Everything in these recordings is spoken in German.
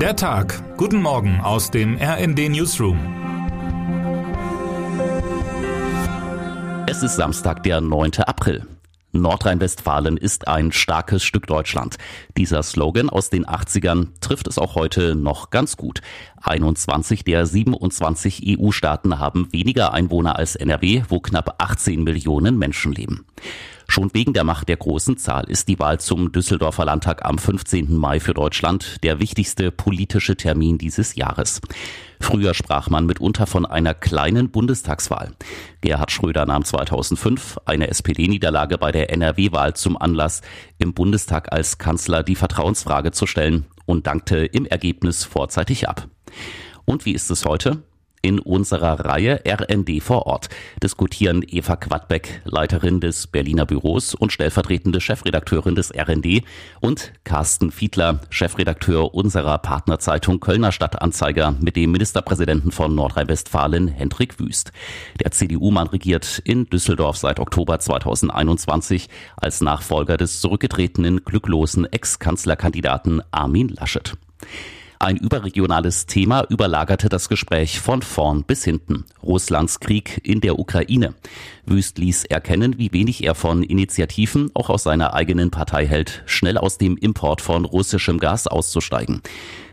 Der Tag. Guten Morgen aus dem RND Newsroom. Es ist Samstag, der 9. April. Nordrhein-Westfalen ist ein starkes Stück Deutschland. Dieser Slogan aus den 80ern trifft es auch heute noch ganz gut. 21 der 27 EU-Staaten haben weniger Einwohner als NRW, wo knapp 18 Millionen Menschen leben. Schon wegen der Macht der großen Zahl ist die Wahl zum Düsseldorfer Landtag am 15. Mai für Deutschland der wichtigste politische Termin dieses Jahres. Früher sprach man mitunter von einer kleinen Bundestagswahl. Gerhard Schröder nahm 2005 eine SPD-Niederlage bei der NRW-Wahl zum Anlass, im Bundestag als Kanzler die Vertrauensfrage zu stellen und dankte im Ergebnis vorzeitig ab. Und wie ist es heute? In unserer Reihe RND vor Ort diskutieren Eva Quadbeck, Leiterin des Berliner Büros und stellvertretende Chefredakteurin des RND und Carsten Fiedler, Chefredakteur unserer Partnerzeitung Kölner Stadtanzeiger mit dem Ministerpräsidenten von Nordrhein-Westfalen, Hendrik Wüst. Der CDU-Mann regiert in Düsseldorf seit Oktober 2021 als Nachfolger des zurückgetretenen glücklosen Ex-Kanzlerkandidaten Armin Laschet. Ein überregionales Thema überlagerte das Gespräch von vorn bis hinten. Russlands Krieg in der Ukraine. Wüst ließ erkennen, wie wenig er von Initiativen, auch aus seiner eigenen Partei hält, schnell aus dem Import von russischem Gas auszusteigen.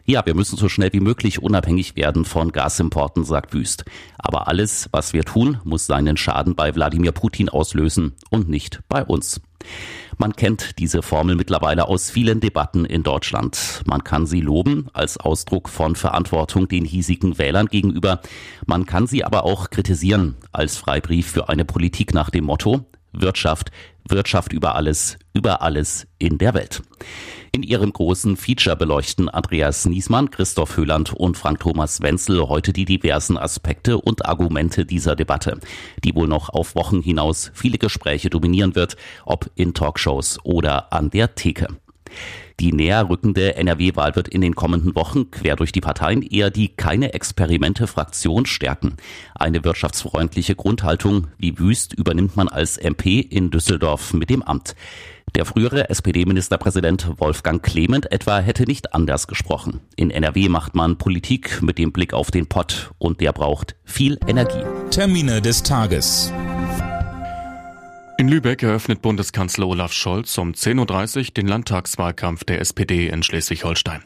Ja, wir müssen so schnell wie möglich unabhängig werden von Gasimporten, sagt Wüst. Aber alles, was wir tun, muss seinen Schaden bei Wladimir Putin auslösen und nicht bei uns. Man kennt diese Formel mittlerweile aus vielen Debatten in Deutschland. Man kann sie loben als Ausdruck von Verantwortung den hiesigen Wählern gegenüber. Man kann sie aber auch kritisieren als Freibrief für eine Politik nach dem Motto Wirtschaft, Wirtschaft über alles, über alles in der Welt. In ihrem großen Feature beleuchten Andreas Niesmann, Christoph Höhland und Frank Thomas Wenzel heute die diversen Aspekte und Argumente dieser Debatte, die wohl noch auf Wochen hinaus viele Gespräche dominieren wird, ob in Talkshows oder an der Theke. Die näher rückende NRW-Wahl wird in den kommenden Wochen quer durch die Parteien eher die keine Experimente-Fraktion stärken. Eine wirtschaftsfreundliche Grundhaltung wie Wüst übernimmt man als MP in Düsseldorf mit dem Amt. Der frühere SPD-Ministerpräsident Wolfgang Clement etwa hätte nicht anders gesprochen. In NRW macht man Politik mit dem Blick auf den Pott und der braucht viel Energie. Termine des Tages. In Lübeck eröffnet Bundeskanzler Olaf Scholz um 10.30 Uhr den Landtagswahlkampf der SPD in Schleswig-Holstein.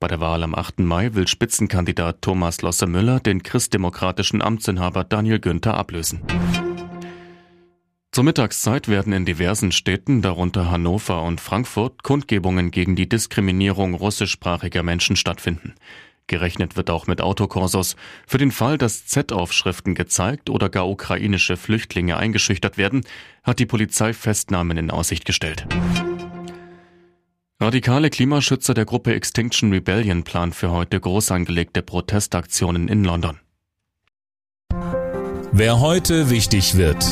Bei der Wahl am 8. Mai will Spitzenkandidat Thomas Losse-Müller den christdemokratischen Amtsinhaber Daniel Günther ablösen. Zur Mittagszeit werden in diversen Städten, darunter Hannover und Frankfurt, Kundgebungen gegen die Diskriminierung russischsprachiger Menschen stattfinden. Gerechnet wird auch mit Autokorsos. Für den Fall, dass Z-Aufschriften gezeigt oder gar ukrainische Flüchtlinge eingeschüchtert werden, hat die Polizei Festnahmen in Aussicht gestellt. Radikale Klimaschützer der Gruppe Extinction Rebellion planen für heute groß angelegte Protestaktionen in London. Wer heute wichtig wird.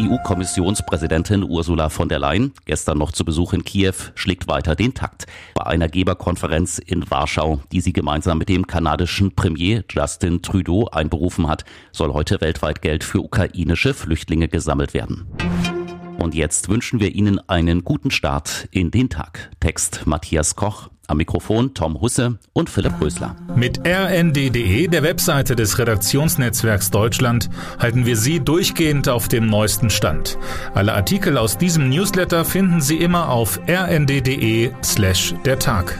EU-Kommissionspräsidentin Ursula von der Leyen, gestern noch zu Besuch in Kiew, schlägt weiter den Takt. Bei einer Geberkonferenz in Warschau, die sie gemeinsam mit dem kanadischen Premier Justin Trudeau einberufen hat, soll heute weltweit Geld für ukrainische Flüchtlinge gesammelt werden. Und jetzt wünschen wir Ihnen einen guten Start in den Tag. Text Matthias Koch, am Mikrofon Tom Husse und Philipp Rösler. Mit rnd.de, der Webseite des Redaktionsnetzwerks Deutschland, halten wir Sie durchgehend auf dem neuesten Stand. Alle Artikel aus diesem Newsletter finden Sie immer auf rnd.de slash der Tag.